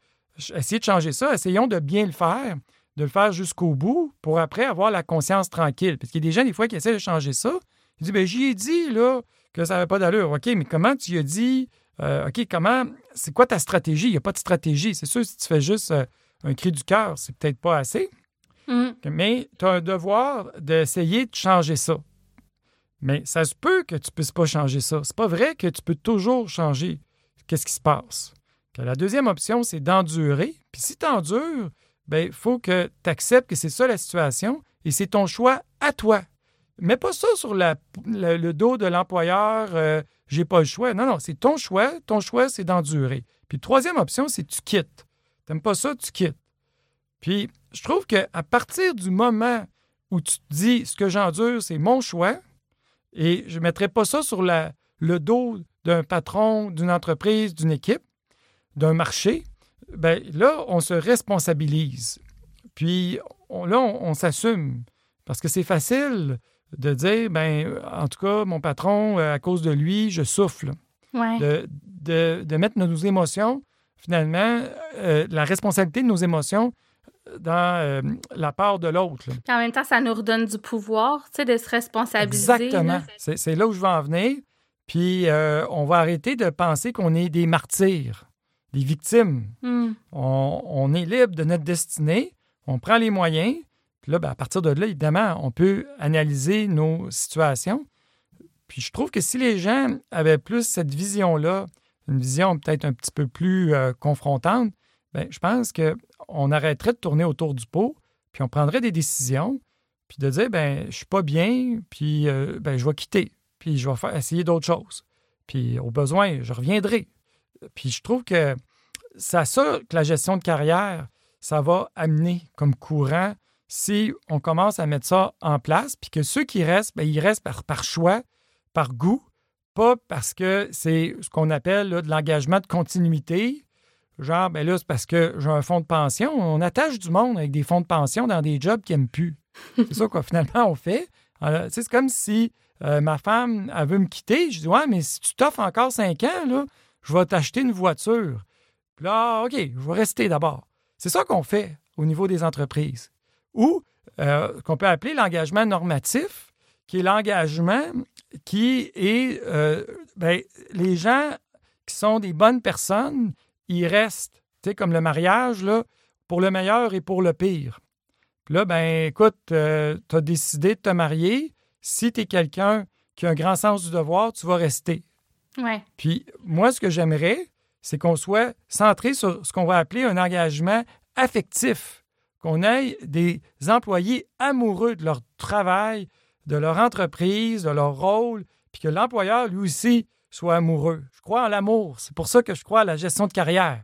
essayer de changer ça, essayons de bien le faire, de le faire jusqu'au bout pour après avoir la conscience tranquille. Parce qu'il y a des gens, des fois, qui essaient de changer ça. Ils disent, ben, j'y ai dit, là, que ça n'avait pas d'allure. OK, mais comment tu as dit euh, OK, comment, c'est quoi ta stratégie? Il n'y a pas de stratégie. C'est sûr, si tu fais juste euh, un cri du cœur, c'est peut-être pas assez. Mm. Mais tu as un devoir d'essayer de changer ça. Mais ça se peut que tu ne puisses pas changer ça. C'est pas vrai que tu peux toujours changer qu'est-ce qui se passe. la deuxième option, c'est d'endurer. Puis si tu endures, il faut que tu acceptes que c'est ça la situation et c'est ton choix à toi. Mets pas ça sur le dos de l'employeur, euh, j'ai pas le choix. Non, non, c'est ton choix. Ton choix, c'est d'endurer. Puis troisième option, c'est tu quittes. T'aimes pas ça, tu quittes. Puis je trouve qu'à partir du moment où tu te dis ce que j'endure, c'est mon choix, et je ne mettrai pas ça sur le dos d'un patron, d'une entreprise, d'une équipe, d'un marché, bien là, on se responsabilise. Puis là, on s'assume. Parce que c'est facile de dire, ben, en tout cas, mon patron, euh, à cause de lui, je souffle. De, de, mettre nos émotions, finalement, euh, la responsabilité de nos émotions dans euh, la part de l'autre. En même temps, ça nous redonne du pouvoir, tu sais, de se responsabiliser. Exactement. C'est là où je veux en venir. Puis, on va arrêter de penser qu'on est des martyrs, des victimes. Hmm. On, on, est libre de notre destinée, on prend les moyens, là, ben, à partir de là, évidemment, on peut analyser nos situations. Puis je trouve que si les gens avaient plus cette vision-là, une vision peut-être un petit peu plus euh, confrontante, bien, je pense qu'on arrêterait de tourner autour du pot, puis on prendrait des décisions, puis de dire, ben je suis pas bien, puis euh, ben, je vais quitter, puis je vais faire, essayer d'autres choses. Puis au besoin, je reviendrai. Puis je trouve que c'est à ça que la gestion de carrière, ça va amener comme courant si on commence à mettre ça en place, puis que ceux qui restent, bien, ils restent par, choix, par goût, pas parce que c'est ce qu'on appelle de l'engagement de continuité. Genre, ben là, c'est parce que j'ai un fonds de pension. On attache du monde avec des fonds de pension dans des jobs qu'ils n'aiment plus. C'est ça quoi, finalement, on fait. C'est comme si euh, ma femme, elle veut me quitter. Je dis, ouais, mais si tu t'offres encore cinq ans, je vais t'acheter une voiture. Puis là, OK, je vais rester d'abord. C'est ça qu'on fait au niveau des entreprises. Ou euh, qu'on peut appeler l'engagement normatif, qui est l'engagement qui est euh, ben, les gens qui sont des bonnes personnes, ils restent. Tu sais, comme le mariage, là, pour le meilleur et pour le pire. Puis là, ben écoute, euh, tu as décidé de te marier. Si tu es quelqu'un qui a un grand sens du devoir, tu vas rester. Ouais. Puis moi, ce que j'aimerais, c'est qu'on soit centré sur ce qu'on va appeler un engagement affectif, qu'on ait des employés amoureux de leur travail, de leur entreprise, de leur rôle, puis que l'employeur, lui aussi, soit amoureux. Je crois en l'amour. C'est pour ça que je crois à la gestion de carrière.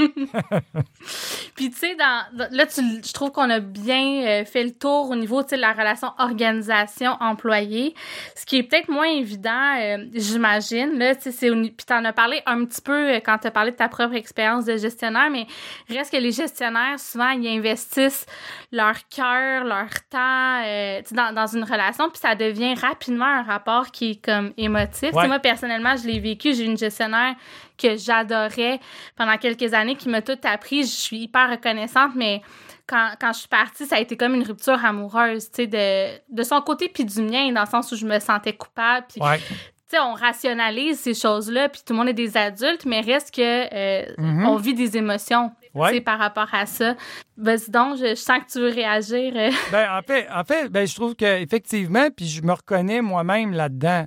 Puis tu sais, dans, là, tu, je trouve qu'on a bien euh, fait le tour au niveau de la relation organisation-employé. Ce qui est peut-être moins évident, euh, j'imagine. Là, tu sais, puis t'en as parlé un petit peu euh, quand tu as parlé de ta propre expérience de gestionnaire, mais reste que les gestionnaires, souvent, ils investissent leur cœur, leur temps dans, dans une relation, puis ça devient rapidement un rapport qui est comme émotif. Moi, personnellement, je l'ai vécu. J'ai une gestionnaire que j'adorais pendant quelques années, qui m'a tout appris. Je suis hyper reconnaissante, mais quand, quand, je suis partie, ça a été comme une rupture amoureuse, tu sais, de, de son côté puis du mien, dans le sens où je me sentais coupable. Puis, tu sais, on rationalise ces choses-là, puis tout le monde est des adultes, mais reste que euh, mm-hmm. on vit des émotions. Ouais. par rapport à ça. Vas-y donc, je, sens que tu veux réagir. Euh. ben, en fait, en fait ben, je trouve qu'effectivement, puis je me reconnais moi-même là-dedans.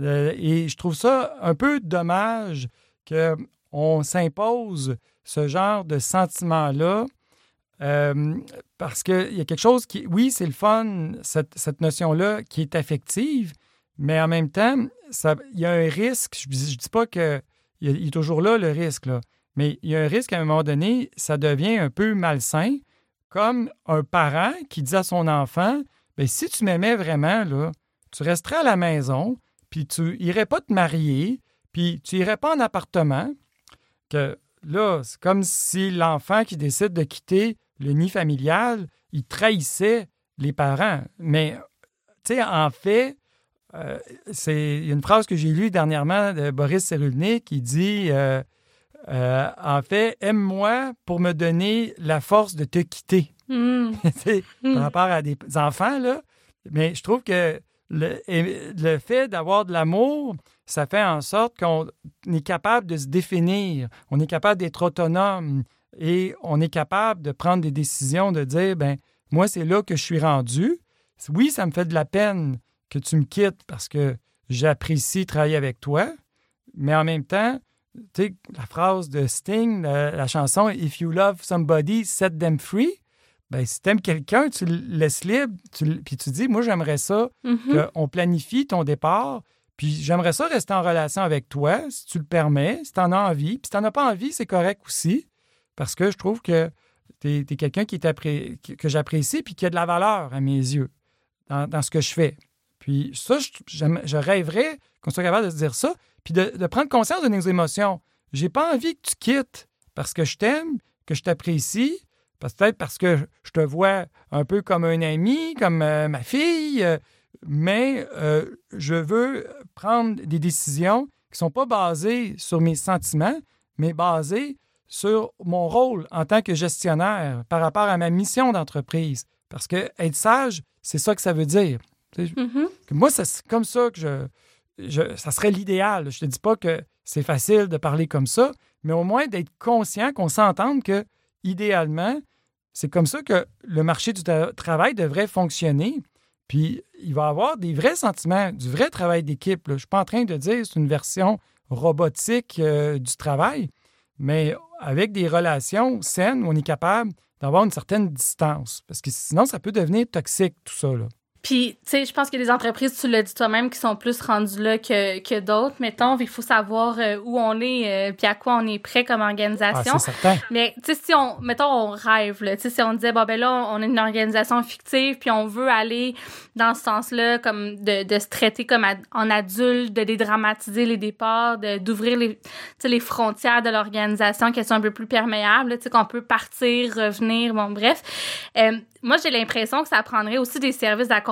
Euh, et je trouve ça un peu dommage qu'on s'impose ce genre de sentiment-là euh, parce qu'il y a quelque chose qui, oui, c'est le fun, cette, notion-là qui est affective, mais en même temps, il y a un risque. Je ne dis pas qu'il il est toujours là, le risque, mais il y a un risque à un moment donné, ça devient un peu malsain, comme un parent qui dit à son enfant Bien, si tu m'aimais vraiment, là, tu resterais à la maison, puis tu irais pas te marier, puis tu irais pas en appartement, que là, c'est comme si l'enfant qui décide de quitter le nid familial, il trahissait les parents. Mais, tu sais, en fait, euh, c'est une phrase que j'ai lue dernièrement de Boris Cyrulnik qui dit euh, euh, En fait, aime-moi pour me donner la force de te quitter. Mm. Par rapport à des enfants, là. Mais je trouve que le, le fait d'avoir de l'amour, ça fait en sorte qu'on est capable de se définir, on est capable d'être autonome et on est capable de prendre des décisions, de dire, ben moi, c'est là que je suis rendu. Oui, ça me fait de la peine que tu me quittes parce que j'apprécie travailler avec toi, mais en même temps, tu sais, la phrase de Sting, la, chanson If you love somebody, set them free. Ben, si tu aimes quelqu'un, tu le laisses libre, puis tu dis, moi, j'aimerais ça, mm-hmm. qu'on planifie ton départ, puis j'aimerais ça rester en relation avec toi, si tu le permets, si tu en as envie. Puis si tu n'en as pas envie, c'est correct aussi, parce que je trouve que tu es, quelqu'un qui que j'apprécie puis qui a de la valeur à mes yeux dans, ce que je fais. Puis ça, je, rêverais qu'on soit capable de se dire ça, puis de, prendre conscience de nos émotions. J'ai pas envie que tu quittes parce que je t'aime, que je t'apprécie, peut-être parce que je te vois un peu comme un ami, comme euh, ma fille. Euh, mais euh, je veux prendre des décisions qui ne sont pas basées sur mes sentiments, mais basées sur mon rôle en tant que gestionnaire par rapport à ma mission d'entreprise. Parce que être sage, c'est ça que ça veut dire. Mm-hmm. Moi, c'est comme ça que je, ça serait l'idéal. Je ne te dis pas que c'est facile de parler comme ça, mais au moins d'être conscient qu'on s'entende que, idéalement, c'est comme ça que le marché du travail devrait fonctionner. Puis il va avoir des vrais sentiments, du vrai travail d'équipe. Je ne suis pas en train de dire que c'est une version robotique euh, du travail, mais avec des relations saines on est capable d'avoir une certaine distance. Parce que sinon, ça peut devenir toxique, tout ça. Puis, tu sais, je pense qu'il y a des entreprises, tu l'as dit toi-même, qui sont plus rendues là que, que d'autres. Mettons, il faut savoir euh, où on est, euh, puis à quoi on est prêt comme organisation. Ah, c'est certain. Mais, tu sais, si on, mettons, on rêve, là, tu sais, si on disait, bon, ben là, on est une organisation fictive, puis on veut aller dans ce sens-là, comme de, de se traiter comme en adulte, de dédramatiser les départs, d'ouvrir les, les frontières de l'organisation, qu'elles sont un peu plus perméables, tu sais, qu'on peut partir, revenir, bon, bref. Euh, moi, j'ai l'impression que ça prendrait aussi des services d'accompagnement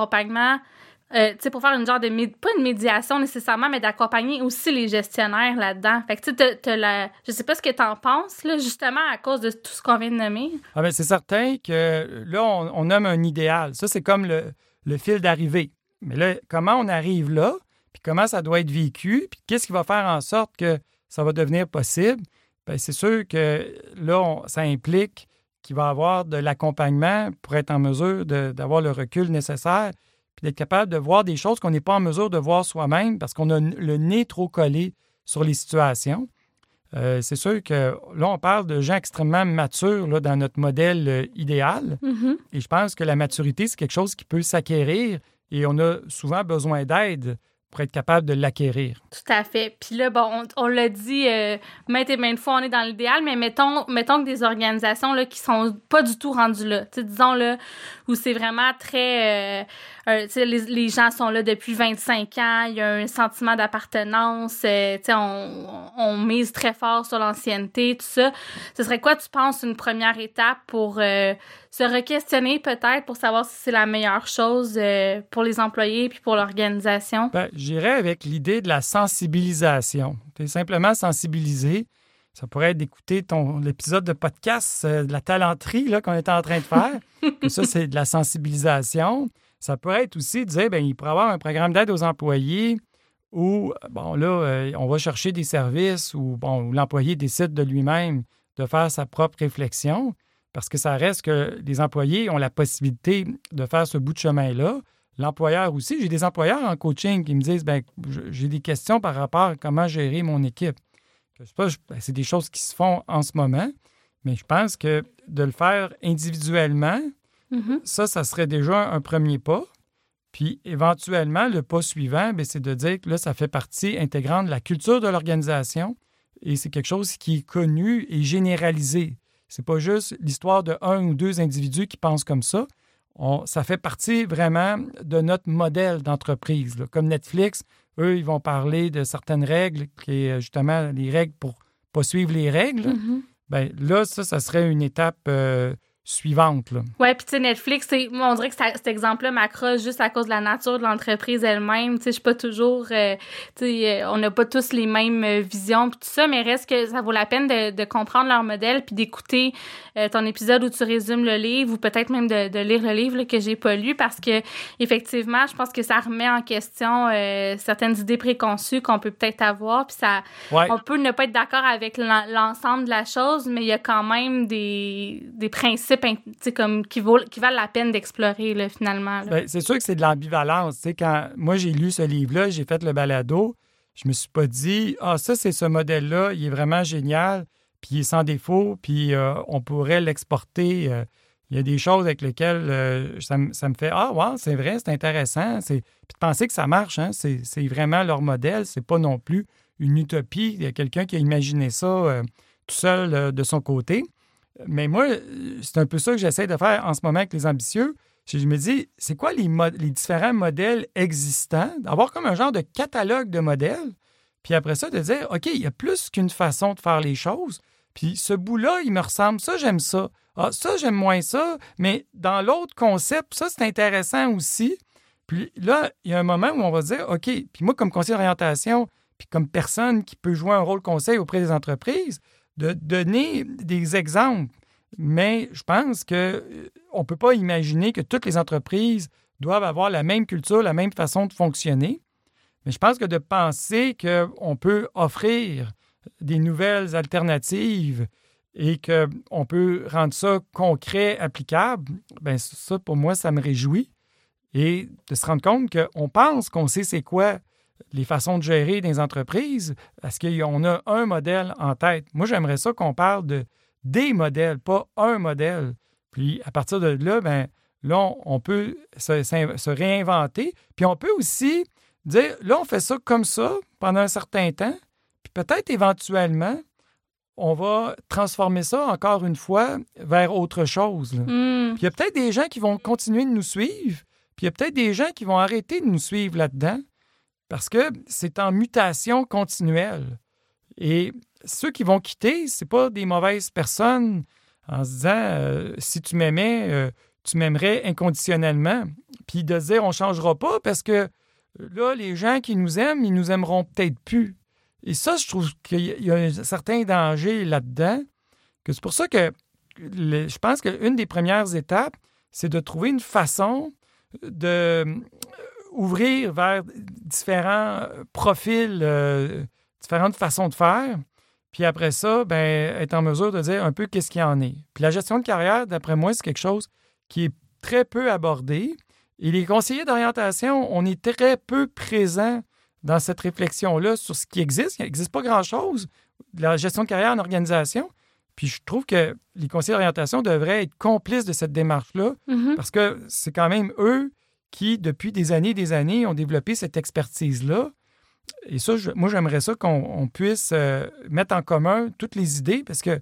euh, pour faire une genre de, pas une médiation nécessairement, mais d'accompagner aussi les gestionnaires là-dedans. Fait que tu sais, la, je sais pas ce que tu en penses, là, justement, à cause de tout ce qu'on vient de nommer. Ah ben, c'est certain que là, on, nomme un idéal. Ça, c'est comme le, le fil d'arrivée. Mais là, comment on arrive là, puis comment ça doit être vécu, puis qu'est-ce qui va faire en sorte que ça va devenir possible? Bien, c'est sûr que là, ça implique qu'il va avoir de l'accompagnement pour être en mesure d'avoir le recul nécessaire, puis d'être capable de voir des choses qu'on n'est pas en mesure de voir soi-même parce qu'on a le nez trop collé sur les situations. Euh, c'est sûr que là, on parle de gens extrêmement matures là, dans notre modèle euh, idéal. Mm-hmm. Et je pense que la maturité, c'est quelque chose qui peut s'acquérir et on a souvent besoin d'aide pour être capable de l'acquérir. Tout à fait. Puis là, bon, on, l'a dit euh, maintes et maintes fois, on est dans l'idéal, mais mettons, mettons que des organisations là, qui sont pas du tout rendues là, disons là, où c'est vraiment très... Euh, euh, les, les, gens sont là depuis 25 ans, il y a un sentiment d'appartenance, euh, on, on mise très fort sur l'ancienneté, tout ça. Ce serait quoi, tu penses, une première étape pour euh, se re-questionner peut-être pour savoir si c'est la meilleure chose pour les employés puis pour l'organisation? Ben, J'irais avec l'idée de la sensibilisation. Tu es simplement sensibilisé. Ça pourrait être d'écouter ton l'épisode de podcast de la talenterie qu'on est en train de faire. ça, c'est de la sensibilisation. Ça pourrait être aussi de dire, bien, il pourrait avoir un programme d'aide aux employés où, bon, là, euh, on va chercher des services où, bon, l'employé décide de lui-même de faire sa propre réflexion, parce que ça reste que les employés ont la possibilité de faire ce bout de chemin-là. L'employeur aussi. J'ai des employeurs en coaching qui me disent, bien, j'ai des questions par rapport à comment gérer mon équipe. Ben, c'est des choses qui se font en ce moment, mais je pense que de le faire individuellement, Mm-hmm. Ça, ça serait déjà un premier pas. Puis éventuellement, le pas suivant, ben, c'est de dire que là, ça fait partie intégrante de la culture de l'organisation et c'est quelque chose qui est connu et généralisé. C'est pas juste l'histoire de un ou deux individus qui pensent comme ça. ça fait partie vraiment de notre modèle d'entreprise. Comme Netflix, eux, ils vont parler de certaines règles, qui est justement les règles pour pas suivre les règles. Mm-hmm. Ben, là, ça, ça serait une étape euh, suivante. Ouais, puis tu sais, Netflix, on dirait que cet exemple-là m'accroche juste à cause de la nature de l'entreprise elle-même. Tu sais, je suis pas toujours, euh, tu sais, euh, on n'a pas tous les mêmes euh, visions puis tout ça, mais reste que ça vaut la peine de, de comprendre leur modèle puis d'écouter ton épisode où tu résumes le livre ou peut-être même de, de, lire le livre là, que j'ai pas lu parce que effectivement, je pense que ça remet en question certaines idées préconçues qu'on peut peut-être avoir puis ça, on peut ne pas être d'accord avec l'ensemble de la chose, mais il y a quand même des, des principes comme, qui, vaut, qui valent la peine d'explorer finalement. Ben, c'est sûr que c'est de l'ambivalence. Quand moi j'ai lu ce livre-là, j'ai fait le balado, je me suis pas dit Ah, ça, c'est ce modèle-là, il est vraiment génial, puis il est sans défaut, puis euh, on pourrait l'exporter. Euh. il y a des choses avec lesquelles euh, ça, me fait Ah, wow, c'est vrai, c'est intéressant. Puis de penser que ça marche, hein, c'est vraiment leur modèle, c'est pas non plus une utopie. Il y a quelqu'un qui a imaginé ça tout seul de son côté. Mais moi, c'est un peu ça que j'essaie de faire en ce moment avec les ambitieux. Je me dis, c'est quoi les, les, différents modèles existants? D'avoir comme un genre de catalogue de modèles. Puis après ça, de dire, OK, il y a plus qu'une façon de faire les choses. Puis ce bout-là, il me ressemble. Ça, j'aime ça. Ah, ça, j'aime moins ça. Mais dans l'autre concept, ça, c'est intéressant aussi. Puis là, il y a un moment où on va dire, OK, puis moi, comme conseiller d'orientation, puis comme personne qui peut jouer un rôle conseil auprès des entreprises, de donner des exemples. Mais je pense qu'on euh, ne peut pas imaginer que toutes les entreprises doivent avoir la même culture, la même façon de fonctionner. Mais je pense que de penser qu'on peut offrir des nouvelles alternatives et qu'on peut rendre ça concret, applicable, bien ça, pour moi, ça me réjouit. Et de se rendre compte qu'on pense qu'on sait c'est quoi les façons de gérer des entreprises, parce qu'on a un modèle en tête. Moi, j'aimerais ça qu'on parle de des modèles, pas un modèle. Puis à partir de là, ben, là, on peut se, réinventer. Puis on peut aussi dire, là, on fait ça comme ça pendant un certain temps. Puis peut-être éventuellement, on va transformer ça encore une fois vers autre chose. Hmm. Puis il y a peut-être des gens qui vont continuer de nous suivre. Puis il y a peut-être des gens qui vont arrêter de nous suivre là-dedans. Parce que c'est en mutation continuelle. Et ceux qui vont quitter, ce pas des mauvaises personnes en se disant euh, si tu m'aimais, euh, tu m'aimerais inconditionnellement. puis de dire on ne changera pas parce que là, les gens qui nous aiment, ils nous aimeront peut-être plus. Et ça, je trouve qu'il y a un certain danger là-dedans. Que c'est pour ça que je pense qu'une des premières étapes, c'est de trouver une façon de ouvrir vers différents profils, euh, différentes façons de faire. Puis après ça, ben, être en mesure de dire un peu qu'est-ce qu'il y en est. Puis la gestion de carrière, d'après moi, c'est quelque chose qui est très peu abordé. Et les conseillers d'orientation, on est très peu présents dans cette réflexion-là sur ce qui existe. Il n'existe pas grand-chose. La gestion de carrière en organisation. Puis je trouve que les conseillers d'orientation devraient être complices de cette démarche-là Mhm. parce que c'est quand même eux qui, depuis des années et des années, ont développé cette expertise-là. Et ça, moi, j'aimerais ça qu'on on puisse euh, mettre en commun toutes les idées parce que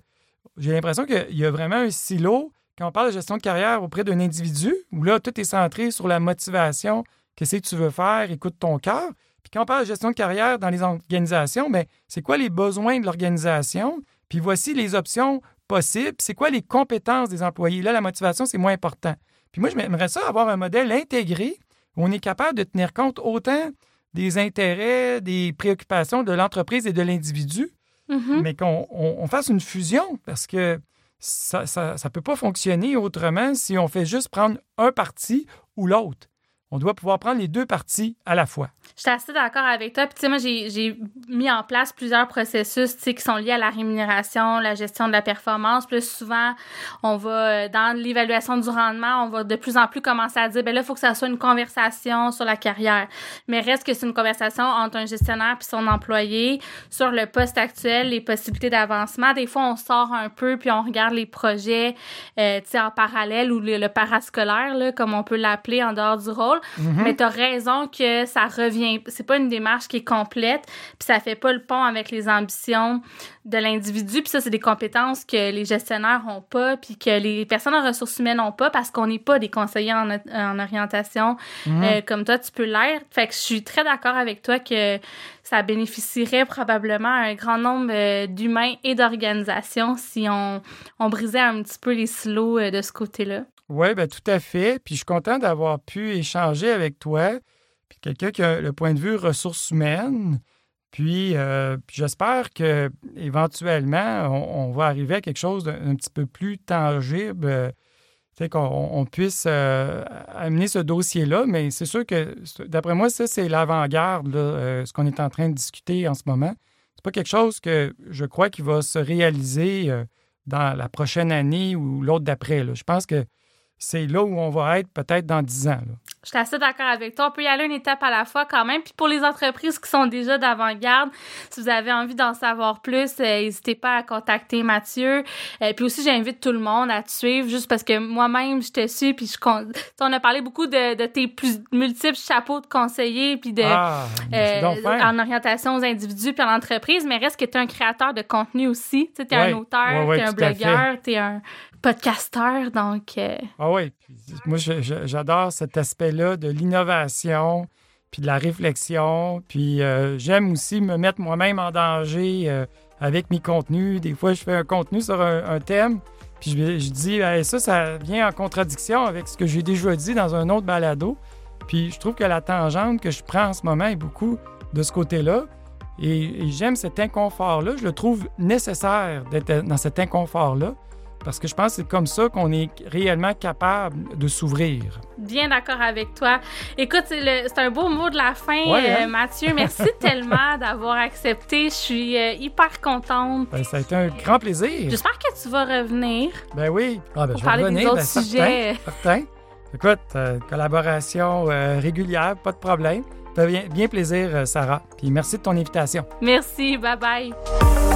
j'ai l'impression qu'il y a vraiment un silo quand on parle de gestion de carrière auprès d'un individu où là, tout est centré sur la motivation, qu'est-ce que tu veux faire, écoute ton cœur. Puis quand on parle de gestion de carrière dans les organisations, bien, c'est quoi les besoins de l'organisation? Puis voici les options possibles. C'est quoi les compétences des employés? Là, la motivation, c'est moins important. Puis moi, j'aimerais ça avoir un modèle intégré où on est capable de tenir compte autant des intérêts, des préoccupations de l'entreprise et de l'individu, Mhm. mais qu'on on- on fasse une fusion parce que ça ne peut pas fonctionner autrement si on fait juste prendre un parti ou l'autre. On doit pouvoir prendre les deux parties à la fois. Je suis assez d'accord avec toi. Puis, tu sais, moi, j'ai mis en place plusieurs processus, qui sont liés à la rémunération, la gestion de la performance. Là, souvent, on va, euh, dans l'évaluation du rendement, on va de plus en plus commencer à dire, ben là, il faut que ça soit une conversation sur la carrière. Mais reste que c'est une conversation entre un gestionnaire puis son employé sur le poste actuel, les possibilités d'avancement. Des fois, on sort un peu puis on regarde les projets, euh, tu sais, en parallèle ou le, parascolaire, comme on peut l'appeler en dehors du rôle. Mais tu as raison que ça revient. C'est pas une démarche qui est complète, puis ça fait pas le pont avec les ambitions de l'individu. Puis ça, c'est des compétences que les gestionnaires ont pas, puis que les personnes en ressources humaines ont pas parce qu'on n'est pas des conseillers en, en orientation Mhm. euh, comme toi, tu peux l'être. Fait que je suis très d'accord avec toi que ça bénéficierait probablement à un grand nombre euh, d'humains et d'organisations si on, on brisait un petit peu les silos euh, de ce côté-là. Oui, bien, tout à fait. Puis je suis content d'avoir pu échanger avec toi. Puis quelqu'un qui a le point de vue ressources humaines. Puis, euh, j'espère que éventuellement, on, va arriver à quelque chose d'un un petit peu plus tangible. sais, qu'on on puisse euh, amener ce dossier-là. Mais c'est sûr que, d'après moi, ça, c'est l'avant-garde, euh, ce qu'on est en train de discuter en ce moment. C'est pas quelque chose que je crois qui va se réaliser dans la prochaine année ou l'autre d'après. Je pense que c'est là où on va être peut-être dans 10 ans. là. Je suis assez d'accord avec toi. On peut y aller une étape à la fois quand même. Puis pour les entreprises qui sont déjà d'avant-garde, si vous avez envie d'en savoir plus, euh, n'hésitez pas à contacter Mathieu. Euh, puis aussi, j'invite tout le monde à te suivre juste parce que moi-même, je te suis. Puis je on a parlé beaucoup de, de tes plus multiples chapeaux de conseiller puis de ah, euh, en orientation aux individus puis en entreprise, mais reste que tu es un créateur de contenu aussi. Tu es Ouais, un auteur, ouais, ouais, tu es un blogueur, tu es un podcasteur. Donc, Ah oui, moi j'adore cet aspect-là de l'innovation, puis de la réflexion, puis euh, j'aime aussi me mettre moi-même en danger euh, avec mes contenus. Des fois, je fais un contenu sur un, thème, puis je, dis ça, ça vient en contradiction avec ce que j'ai déjà dit dans un autre balado. Puis je trouve que la tangente que je prends en ce moment est beaucoup de ce côté-là. Et j'aime cet inconfort-là. Je le trouve nécessaire d'être dans cet inconfort-là. Parce que je pense que c'est comme ça qu'on est réellement capable de s'ouvrir. Bien d'accord avec toi. Écoute, c'est un beau mot de la fin, Ouais, euh, hein? Mathieu. Merci tellement d'avoir accepté. Je suis euh, hyper contente. Ben, ça a été un grand plaisir. J'espère que tu vas revenir Ben oui. Ah, ben, pour je vais parler revenir, autres ben, certain, sujets. certain. Écoute, euh, collaboration régulière, pas de problème. Ça fait bien, bien plaisir, Sarah. Puis merci de ton invitation. Merci. Bye bye.